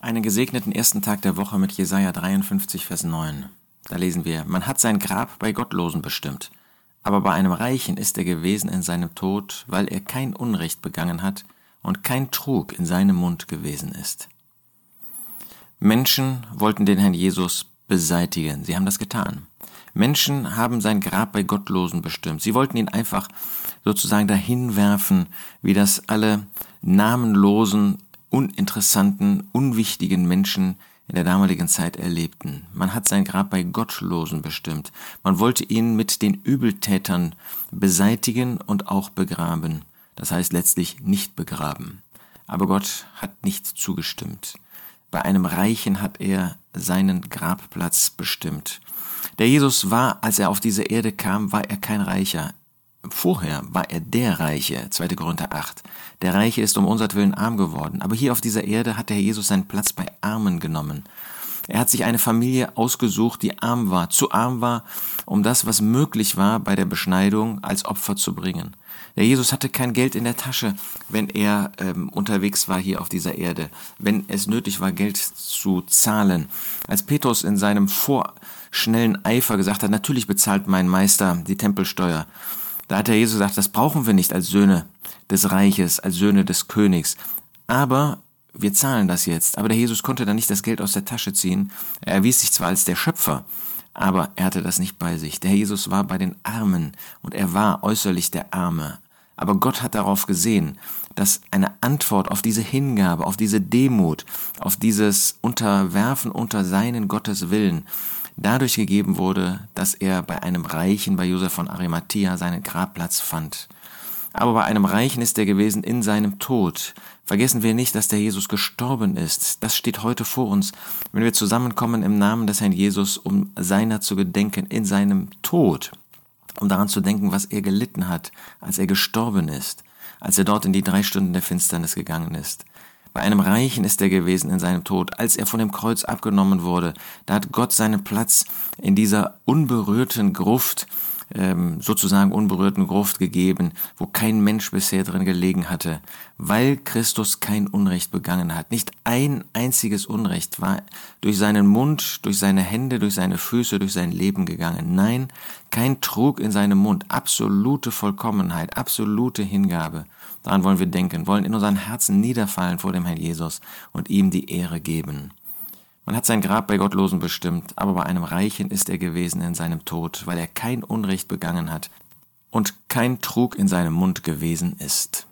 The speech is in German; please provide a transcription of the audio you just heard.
Einen gesegneten ersten Tag der Woche mit Jesaja 53, Vers 9. Da lesen wir: Man hat sein Grab bei Gottlosen bestimmt, aber bei einem Reichen ist er gewesen in seinem Tod, weil er kein Unrecht begangen hat und kein Trug in seinem Mund gewesen ist. Menschen wollten den Herrn Jesus beseitigen. Sie haben das getan. Menschen haben sein Grab bei Gottlosen bestimmt. Sie wollten ihn einfach sozusagen dahin werfen, wie das alle namenlosen uninteressanten, unwichtigen Menschen in der damaligen Zeit erlebten. Man hat sein Grab bei Gottlosen bestimmt. Man wollte ihn mit den Übeltätern beseitigen und auch begraben. Das heißt letztlich nicht begraben. Aber Gott hat nicht zugestimmt. Bei einem Reichen hat er seinen Grabplatz bestimmt. Der Jesus war, als er auf diese Erde kam, war er kein Reicher. Vorher war er der Reiche, 2. Korinther 8. Der Reiche ist um unsertwillen arm geworden, aber hier auf dieser Erde hat der Herr Jesus seinen Platz bei Armen genommen. Er hat sich eine Familie ausgesucht, die arm war, zu arm war, um das, was möglich war, bei der Beschneidung als Opfer zu bringen. Der Jesus hatte kein Geld in der Tasche, wenn er ähm, unterwegs war hier auf dieser Erde, wenn es nötig war, Geld zu zahlen. Als Petrus in seinem vorschnellen Eifer gesagt hat, natürlich bezahlt mein Meister die Tempelsteuer, da hat der Jesus gesagt, das brauchen wir nicht als Söhne des Reiches, als Söhne des Königs. Aber wir zahlen das jetzt. Aber der Jesus konnte da nicht das Geld aus der Tasche ziehen. Er erwies sich zwar als der Schöpfer, aber er hatte das nicht bei sich. Der Jesus war bei den Armen und er war äußerlich der Arme. Aber Gott hat darauf gesehen, dass eine Antwort auf diese Hingabe, auf diese Demut, auf dieses Unterwerfen unter seinen Gottes Willen, dadurch gegeben wurde, dass er bei einem Reichen, bei Josef von Arimathea, seinen Grabplatz fand. Aber bei einem Reichen ist er gewesen in seinem Tod. Vergessen wir nicht, dass der Jesus gestorben ist. Das steht heute vor uns, wenn wir zusammenkommen im Namen des Herrn Jesus, um seiner zu gedenken in seinem Tod, um daran zu denken, was er gelitten hat, als er gestorben ist, als er dort in die drei Stunden der Finsternis gegangen ist. Bei einem Reichen ist er gewesen in seinem Tod, als er von dem Kreuz abgenommen wurde. Da hat Gott seinen Platz in dieser unberührten Gruft, ähm, sozusagen unberührten Gruft gegeben, wo kein Mensch bisher drin gelegen hatte, weil Christus kein Unrecht begangen hat. Nicht ein einziges Unrecht war durch seinen Mund, durch seine Hände, durch seine Füße, durch sein Leben gegangen. Nein, kein Trug in seinem Mund. Absolute Vollkommenheit, absolute Hingabe. Daran wollen wir denken, wollen in unseren Herzen niederfallen vor dem Herrn Jesus und ihm die Ehre geben. Man hat sein Grab bei Gottlosen bestimmt, aber bei einem Reichen ist er gewesen in seinem Tod, weil er kein Unrecht begangen hat und kein Trug in seinem Mund gewesen ist.